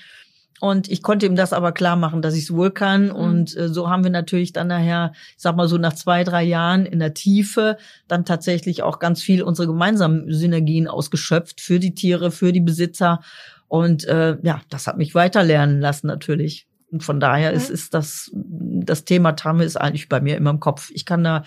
Und ich konnte ihm das aber klar machen, dass ich es wohl kann. Mhm. Und äh, so haben wir natürlich dann nachher, ich sag mal so nach zwei, drei Jahren in der Tiefe, dann tatsächlich auch ganz viel unsere gemeinsamen Synergien ausgeschöpft für die Tiere, für die Besitzer. Und äh, ja, das hat mich weiterlernen lassen natürlich. Und von daher mhm. ist, ist das, das Thema Tamme ist eigentlich bei mir immer im Kopf. Ich kann da,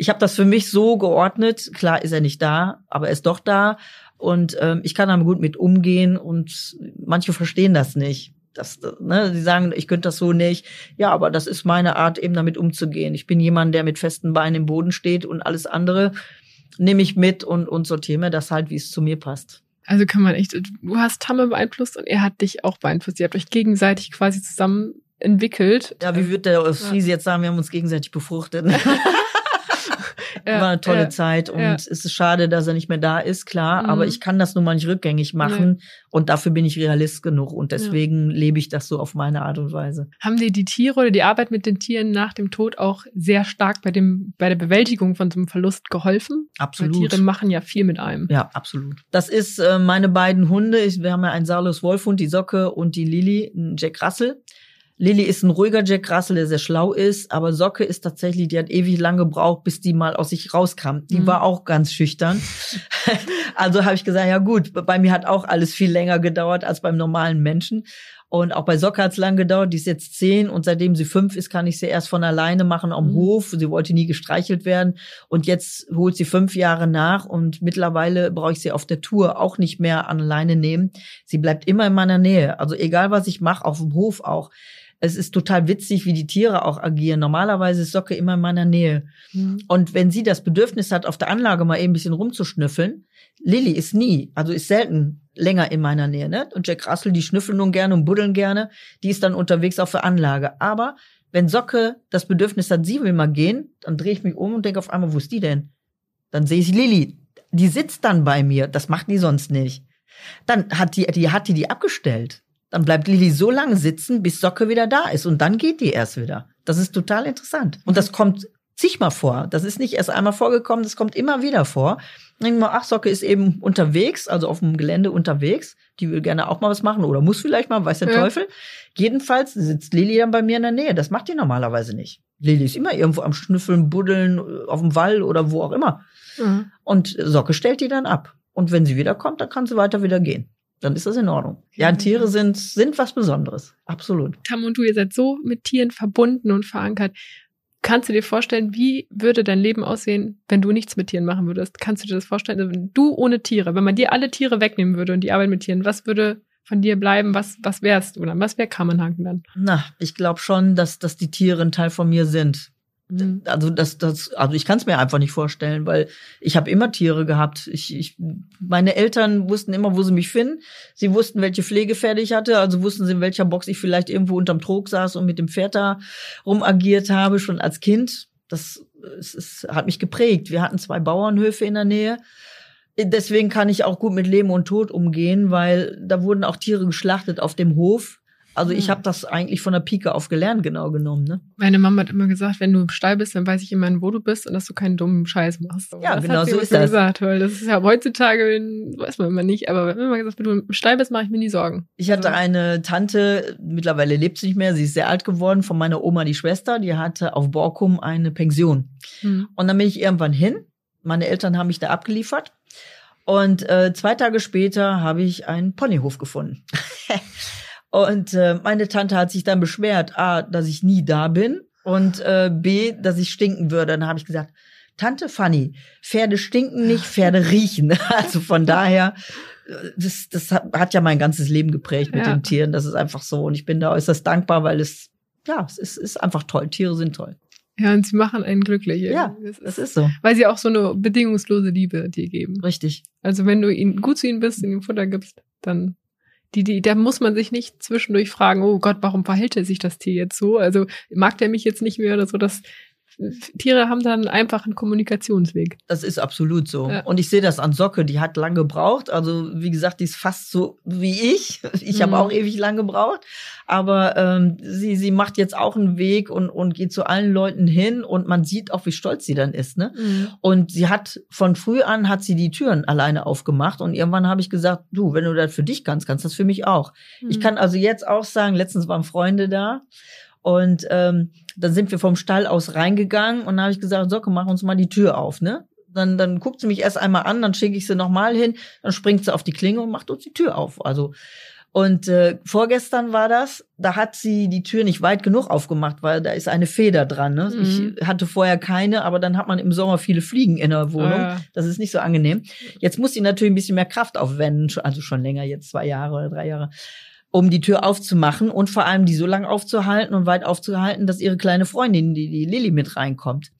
ich habe das für mich so geordnet. Klar ist er nicht da, aber er ist doch da. Und ähm, ich kann damit gut mit umgehen und manche verstehen das nicht. Das, ne, sie sagen, ich könnte das so nicht. Ja, aber das ist meine Art, eben damit umzugehen. Ich bin jemand, der mit festen Beinen im Boden steht und alles andere nehme ich mit und, und sortiere mir das halt, wie es zu mir passt. Also kann man echt, du hast Tamme beeinflusst und er hat dich auch beeinflusst. Ihr habt euch gegenseitig quasi zusammen entwickelt. Ja, wie wird der Friese ja. jetzt sagen, wir haben uns gegenseitig befruchtet. ja, war eine tolle ja, Zeit und ja. es ist schade, dass er nicht mehr da ist, klar, mhm. aber ich kann das nun mal nicht rückgängig machen und dafür bin ich Realist genug und deswegen lebe ich das so auf meine Art und Weise. Haben dir die Tiere oder die Arbeit mit den Tieren nach dem Tod auch sehr stark bei dem bei der Bewältigung von so einem Verlust geholfen? Absolut. Weil Tiere machen ja viel mit einem. Ja, absolut. Das ist äh, meine beiden Hunde. Wir haben ja einen Salus Wolfhund, die Socke und die Lilly, Jack Russell. Lilly ist ein ruhiger Jack Russell, der sehr schlau ist, aber Socke ist tatsächlich, die hat ewig lange gebraucht, bis die mal aus sich rauskam. Die mhm. war auch ganz schüchtern. also habe ich gesagt, ja gut, bei mir hat auch alles viel länger gedauert als beim normalen Menschen. Und auch bei Socke hat es lang gedauert. Die ist jetzt zehn und seitdem sie fünf ist, kann ich sie erst von alleine machen am mhm. Hof. Sie wollte nie gestreichelt werden. Und jetzt holt sie fünf Jahre nach und mittlerweile brauche ich sie auf der Tour auch nicht mehr an alleine nehmen. Sie bleibt immer in meiner Nähe. Also egal was ich mache, auf dem Hof auch es ist total witzig, wie die Tiere auch agieren. Normalerweise ist Socke immer in meiner Nähe. Mhm. Und wenn sie das Bedürfnis hat, auf der Anlage mal eben ein bisschen rumzuschnüffeln, Lilly ist nie, also ist selten länger in meiner Nähe. Ne? Und Jack Russell, die schnüffeln nun gerne und buddeln gerne. Die ist dann unterwegs auf der Anlage. Aber wenn Socke das Bedürfnis hat, sie will mal gehen, dann drehe ich mich um und denke auf einmal, wo ist die denn? Dann sehe ich Lilly. Die sitzt dann bei mir. Das macht die sonst nicht. Dann hat die, die hat die die abgestellt. Dann bleibt Lilly so lange sitzen, bis Socke wieder da ist. Und dann geht die erst wieder. Das ist total interessant. Und das kommt zigmal vor. Das ist nicht erst einmal vorgekommen, das kommt immer wieder vor. Denken wir, ach, Socke ist eben unterwegs, also auf dem Gelände unterwegs. Die will gerne auch mal was machen oder muss vielleicht mal, weiß der ja. Teufel. Jedenfalls sitzt Lilly dann bei mir in der Nähe. Das macht die normalerweise nicht. Lilly ist immer irgendwo am Schnüffeln, Buddeln, auf dem Wall oder wo auch immer. Mhm. Und Socke stellt die dann ab. Und wenn sie wiederkommt, dann kann sie weiter wieder gehen dann ist das in Ordnung. Ja, Tiere sind, sind was Besonderes. Absolut. Tam und du, ihr seid so mit Tieren verbunden und verankert. Kannst du dir vorstellen, wie würde dein Leben aussehen, wenn du nichts mit Tieren machen würdest? Kannst du dir das vorstellen? Also du ohne Tiere, wenn man dir alle Tiere wegnehmen würde und die Arbeit mit Tieren, was würde von dir bleiben? Was, was wärst du dann? Was wäre Kammenhaken dann? Na, ich glaube schon, dass, dass die Tiere ein Teil von mir sind. Mhm. Also das, das, also ich kann es mir einfach nicht vorstellen, weil ich habe immer Tiere gehabt. Ich, ich, meine Eltern wussten immer, wo sie mich finden. Sie wussten, welche Pflegepferde ich hatte, also wussten sie, in welcher Box ich vielleicht irgendwo unterm Trog saß und mit dem Pferd da rumagiert habe, schon als Kind. Das es, es hat mich geprägt. Wir hatten zwei Bauernhöfe in der Nähe. Deswegen kann ich auch gut mit Leben und Tod umgehen, weil da wurden auch Tiere geschlachtet auf dem Hof. Also ich hm. habe das eigentlich von der Pike auf gelernt, genau genommen. Ne? Meine Mama hat immer gesagt, wenn du im Stall bist, dann weiß ich immerhin, wo du bist und dass du keinen dummen Scheiß machst. ja, das genau so ist das. Gesagt, weil das ist ja heutzutage, weiß man immer nicht, aber immer gesagt, wenn du im Stall bist, mache ich mir nie Sorgen. Ich hatte also. eine Tante, mittlerweile lebt sie nicht mehr, sie ist sehr alt geworden, von meiner Oma die Schwester, die hatte auf Borkum eine Pension. Hm. Und dann bin ich irgendwann hin. Meine Eltern haben mich da abgeliefert. Und äh, zwei Tage später habe ich einen Ponyhof gefunden. Und äh, meine Tante hat sich dann beschwert, A, dass ich nie da bin und äh, B, dass ich stinken würde. Dann habe ich gesagt, Tante Fanny, Pferde stinken nicht, Pferde riechen. Also von daher, das, das hat ja mein ganzes Leben geprägt mit ja. den Tieren. Das ist einfach so. Und ich bin da äußerst dankbar, weil es, ja, es ist, ist einfach toll. Tiere sind toll. Ja, und sie machen einen glücklich. Ja, das ist, das ist so. Weil sie auch so eine bedingungslose Liebe dir geben. Richtig. Also wenn du ihnen gut zu ihnen bist, ihnen Futter gibst, dann die, die, da muss man sich nicht zwischendurch fragen, oh Gott, warum verhält er sich das Tier jetzt so? Also mag der mich jetzt nicht mehr oder so? Das Tiere haben dann einfach einen Kommunikationsweg. Das ist absolut so. Ja. Und ich sehe das an Socke, die hat lange gebraucht. Also wie gesagt, die ist fast so wie ich. Ich mhm. habe auch ewig lang gebraucht. Aber ähm, sie, sie macht jetzt auch einen Weg und, und geht zu allen Leuten hin und man sieht auch, wie stolz sie dann ist. Ne? Mhm. Und sie hat von früh an hat sie die Türen alleine aufgemacht und irgendwann habe ich gesagt, du, wenn du das für dich kannst, kannst du das für mich auch. Mhm. Ich kann also jetzt auch sagen, letztens waren Freunde da und ähm, dann sind wir vom Stall aus reingegangen und dann habe ich gesagt, Socke, mach uns mal die Tür auf, ne? Dann, dann guckt sie mich erst einmal an, dann schicke ich sie nochmal hin, dann springt sie auf die Klinge und macht uns die Tür auf. Also und äh, vorgestern war das, da hat sie die Tür nicht weit genug aufgemacht, weil da ist eine Feder dran. Ne? Mhm. Ich hatte vorher keine, aber dann hat man im Sommer viele Fliegen in der Wohnung. Ah. Das ist nicht so angenehm. Jetzt muss sie natürlich ein bisschen mehr Kraft aufwenden, also schon länger, jetzt zwei Jahre oder drei Jahre um die Tür aufzumachen und vor allem die so lang aufzuhalten und weit aufzuhalten, dass ihre kleine Freundin, die, die Lilly, mit reinkommt.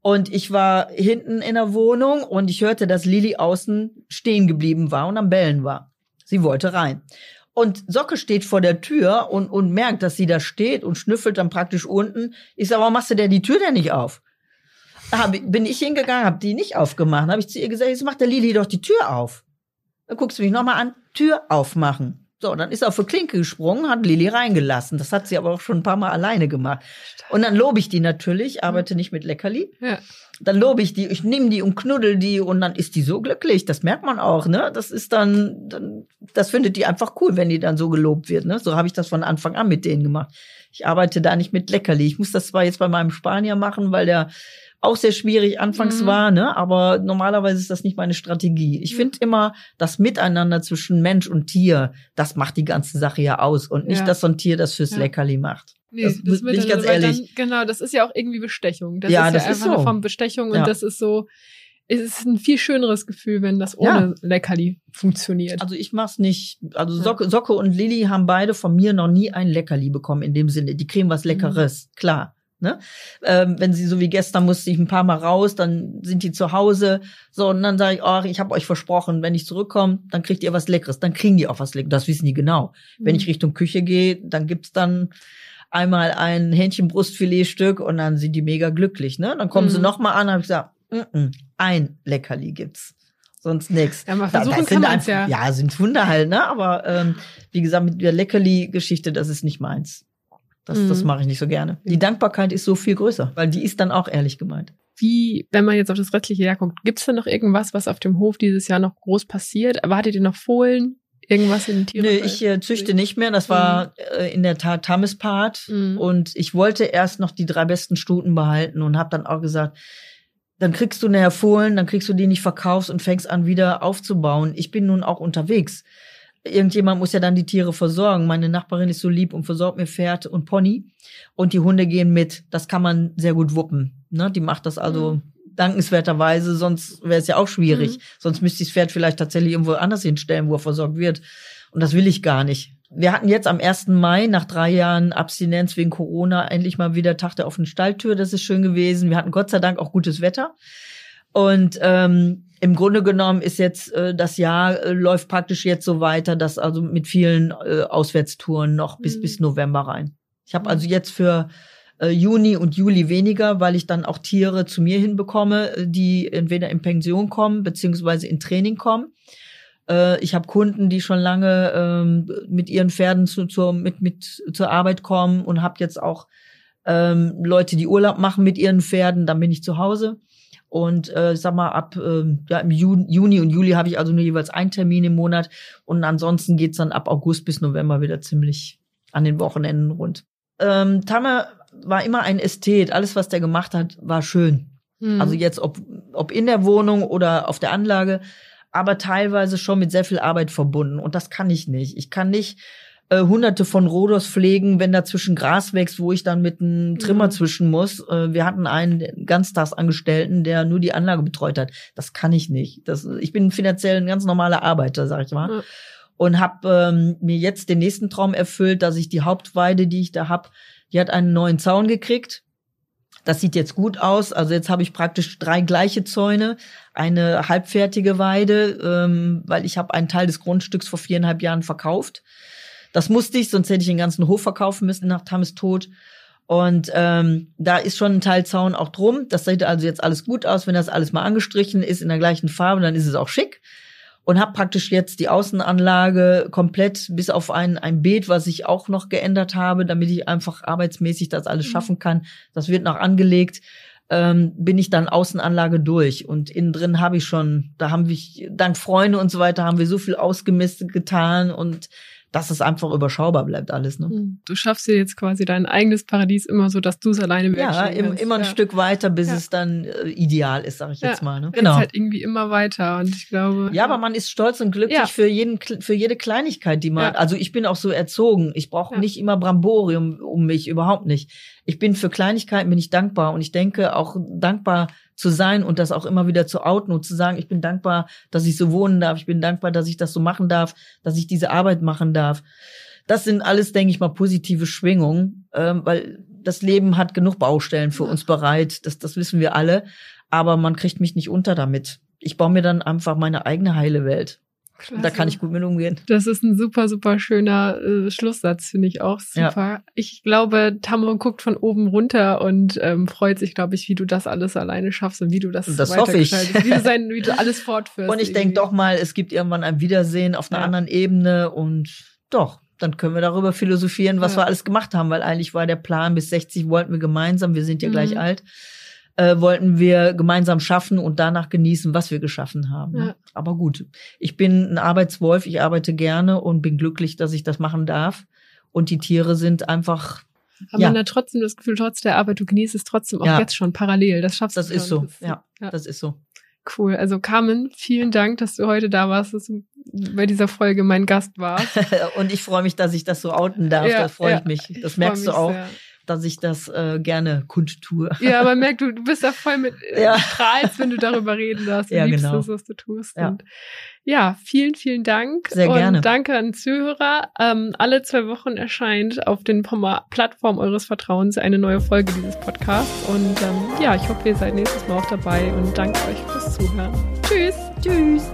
Und ich war hinten in der Wohnung und ich hörte, dass Lilly außen stehen geblieben war und am Bellen war. Sie wollte rein. Und Socke steht vor der Tür und, und merkt, dass sie da steht und schnüffelt dann praktisch unten. Ich sag, warum machst du denn die Tür denn nicht auf? Hab, bin ich hingegangen, hab die nicht aufgemacht. Habe ich zu ihr gesagt, jetzt macht der Lilly doch die Tür auf. Dann guckst du mich nochmal an, Tür aufmachen. So, dann ist er auf die Klinke gesprungen, hat Lilly reingelassen. Das hat sie aber auch schon ein paar Mal alleine gemacht. Und dann lobe ich die natürlich, arbeite nicht mit Leckerli. Ja. Dann lobe ich die, ich nehme die und knuddel die und dann ist die so glücklich. Das merkt man auch, ne? Das ist dann, dann das findet die einfach cool, wenn die dann so gelobt wird, ne? So habe ich das von Anfang an mit denen gemacht. Ich arbeite da nicht mit Leckerli. Ich muss das zwar jetzt bei meinem Spanier machen, weil der auch sehr schwierig anfangs mhm. war, ne? Aber normalerweise ist das nicht meine Strategie. Ich mhm. finde immer, das Miteinander zwischen Mensch und Tier, das macht die ganze Sache ja aus und nicht, ja. dass so ein Tier das fürs ja. Leckerli macht. Nee, das, das bin ich ganz ehrlich. Dann, genau, das ist ja auch irgendwie Bestechung. Das ja, ist ja das einfach ist so. eine Form Bestechung und das ist so, es ist ein viel schöneres Gefühl, wenn das ohne ja. Leckerli funktioniert. Also ich mach's nicht. Also Socke, Socke und Lilly haben beide von mir noch nie ein Leckerli bekommen in dem Sinne. Die kriegen was Leckeres, mhm. klar. Ne? Ähm, wenn sie so wie gestern musste ich ein paar Mal raus, dann sind die zu Hause. So, und dann sage ich, oh, ich habe euch versprochen, wenn ich zurückkomme, dann kriegt ihr was Leckeres. Dann kriegen die auch was Leckeres. Das wissen die genau. Mhm. Wenn ich Richtung Küche gehe, dann gibt's dann einmal ein Hähnchenbrustfiletstück und dann sind die mega glücklich. Ne? Dann kommen mhm. sie noch mal an, habe ich gesagt, mm -mm, ein Leckerli gibt's sonst nix. Ja, mal versuchen da, da kann man's ja. Ja, sind Hunde halt, ne? Aber ähm, wie gesagt, mit der Leckerli-Geschichte, das ist nicht meins. Das, mhm. das mache ich nicht so gerne. Die Dankbarkeit ist so viel größer, weil die ist dann auch ehrlich gemeint. Wie, wenn man jetzt auf das restliche Jahr guckt, gibt es da noch irgendwas, was auf dem Hof dieses Jahr noch groß passiert? Erwartet ihr noch Fohlen? Irgendwas in den Tieren? Nee, ich äh, züchte nicht mehr. Das war mhm. äh, in der Tat Tamispart. Mhm. Und ich wollte erst noch die drei besten Stuten behalten und habe dann auch gesagt, dann kriegst du nachher Fohlen, dann kriegst du die nicht verkaufst und fängst an wieder aufzubauen. Ich bin nun auch unterwegs irgendjemand muss ja dann die Tiere versorgen. Meine Nachbarin ist so lieb und versorgt mir Pferd und Pony. Und die Hunde gehen mit. Das kann man sehr gut wuppen. Ne? Die macht das also mhm. dankenswerterweise, sonst wäre es ja auch schwierig. Mhm. Sonst müsste ich das Pferd vielleicht tatsächlich irgendwo anders hinstellen, wo er versorgt wird. Und das will ich gar nicht. Wir hatten jetzt am 1. Mai nach drei Jahren Abstinenz wegen Corona endlich mal wieder Tag der offenen Stalltür. Das ist schön gewesen. Wir hatten Gott sei Dank auch gutes Wetter. Und ähm, im Grunde genommen ist jetzt äh, das Jahr äh, läuft praktisch jetzt so weiter, dass also mit vielen äh, Auswärtstouren noch bis mhm. bis November rein. Ich habe mhm. also jetzt für äh, Juni und Juli weniger, weil ich dann auch Tiere zu mir hinbekomme, äh, die entweder in Pension kommen beziehungsweise in Training kommen. Äh, ich habe Kunden, die schon lange ähm, mit ihren Pferden zu, zur mit mit zur Arbeit kommen und habe jetzt auch ähm, Leute, die Urlaub machen mit ihren Pferden. Dann bin ich zu Hause. Und äh, sag mal, ab äh, ja, im Juni, Juni und Juli habe ich also nur jeweils einen Termin im Monat. Und ansonsten geht's dann ab August bis November wieder ziemlich an den Wochenenden rund. Ähm, Tamme war immer ein Ästhet. Alles, was der gemacht hat, war schön. Mhm. Also jetzt, ob, ob in der Wohnung oder auf der Anlage, aber teilweise schon mit sehr viel Arbeit verbunden. Und das kann ich nicht. Ich kann nicht äh, hunderte von Rodos pflegen, wenn dazwischen Gras wächst, wo ich dann mit einem Trimmer mhm. zwischen muss. Äh, wir hatten einen Ganztagsangestellten, der nur die Anlage betreut hat. Das kann ich nicht. Das, ich bin finanziell ein ganz normaler Arbeiter, sag ich mal. Mhm. Und habe ähm, mir jetzt den nächsten Traum erfüllt, dass ich die Hauptweide, die ich da hab, die hat einen neuen Zaun gekriegt. Das sieht jetzt gut aus. Also jetzt habe ich praktisch drei gleiche Zäune, eine halbfertige Weide, ähm, weil ich habe einen Teil des Grundstücks vor viereinhalb Jahren verkauft. Das musste ich, sonst hätte ich den ganzen Hof verkaufen müssen nach Tammes Tod. Und ähm, da ist schon ein Teil Zaun auch drum. Das sieht also jetzt alles gut aus. Wenn das alles mal angestrichen ist in der gleichen Farbe, dann ist es auch schick. Und habe praktisch jetzt die Außenanlage komplett bis auf ein, ein Beet, was ich auch noch geändert habe, damit ich einfach arbeitsmäßig das alles mhm. schaffen kann. Das wird noch angelegt. Ähm, bin ich dann Außenanlage durch und innen drin habe ich schon, da haben wir dank Freunde und so weiter haben wir so viel ausgemistet getan und dass es einfach überschaubar bleibt alles. Ne? Hm. Du schaffst dir jetzt quasi dein eigenes Paradies immer so, dass du es alleine Ja, im, immer ein ja. Stück weiter, bis ja. es dann äh, ideal ist, sag ich ja. jetzt mal. Ne? Genau. halt irgendwie immer weiter und ich glaube. Ja, aber man ist stolz und glücklich für jeden, für jede Kleinigkeit, die man. Also ich bin auch so erzogen. Ich brauche nicht immer Bramborium um mich, überhaupt nicht. Ich bin für Kleinigkeiten bin ich dankbar und ich denke auch dankbar zu sein und das auch immer wieder zu outen und zu sagen, ich bin dankbar, dass ich so wohnen darf, ich bin dankbar, dass ich das so machen darf, dass ich diese Arbeit machen darf. Das sind alles, denke ich mal, positive Schwingungen, ähm, weil das Leben hat genug Baustellen für uns bereit, das, das wissen wir alle, aber man kriegt mich nicht unter damit. Ich baue mir dann einfach meine eigene heile Welt. Klasse. Da kann ich gut mit umgehen. Das ist ein super, super schöner äh, Schlusssatz, finde ich auch super. Ja. Ich glaube, Tamron guckt von oben runter und ähm, freut sich, glaube ich, wie du das alles alleine schaffst und wie du das Das hoffe ich. Wie du, sein, wie du alles fortführst. Und ich denke doch mal, es gibt irgendwann ein Wiedersehen auf einer ja. anderen Ebene und doch, dann können wir darüber philosophieren, was ja. wir alles gemacht haben, weil eigentlich war der Plan, bis 60 wollten wir gemeinsam, wir sind ja mhm. gleich alt, äh, wollten wir gemeinsam schaffen und danach genießen, was wir geschaffen haben. Ja. Aber gut, ich bin ein Arbeitswolf, ich arbeite gerne und bin glücklich, dass ich das machen darf. Und die Tiere sind einfach. Aber ja. man hat trotzdem das Gefühl, trotz der Arbeit, du genießt es trotzdem auch ja. jetzt schon parallel. Das schaffst das du. Ist so. Das ist so, ja, ja, das ist so. Cool. Also Carmen, vielen Dank, dass du heute da warst, dass du bei dieser Folge mein Gast warst. und ich freue mich, dass ich das so outen darf. Ja, da freue ich mich. Das merkst du auch. Sehr dass ich das äh, gerne kundtue. Ja, man merkt, du, du bist da voll mit äh, ja. strahlst, wenn du darüber reden darfst. Du ja, liebst genau. das, was du tust. Ja. Und ja, vielen, vielen Dank. Sehr und gerne. danke an Zuhörer. Ähm, alle zwei Wochen erscheint auf den Plattformen eures Vertrauens eine neue Folge dieses Podcasts. Und ähm, ja, ich hoffe, ihr seid nächstes Mal auch dabei und danke euch fürs Zuhören. Tschüss. Tschüss.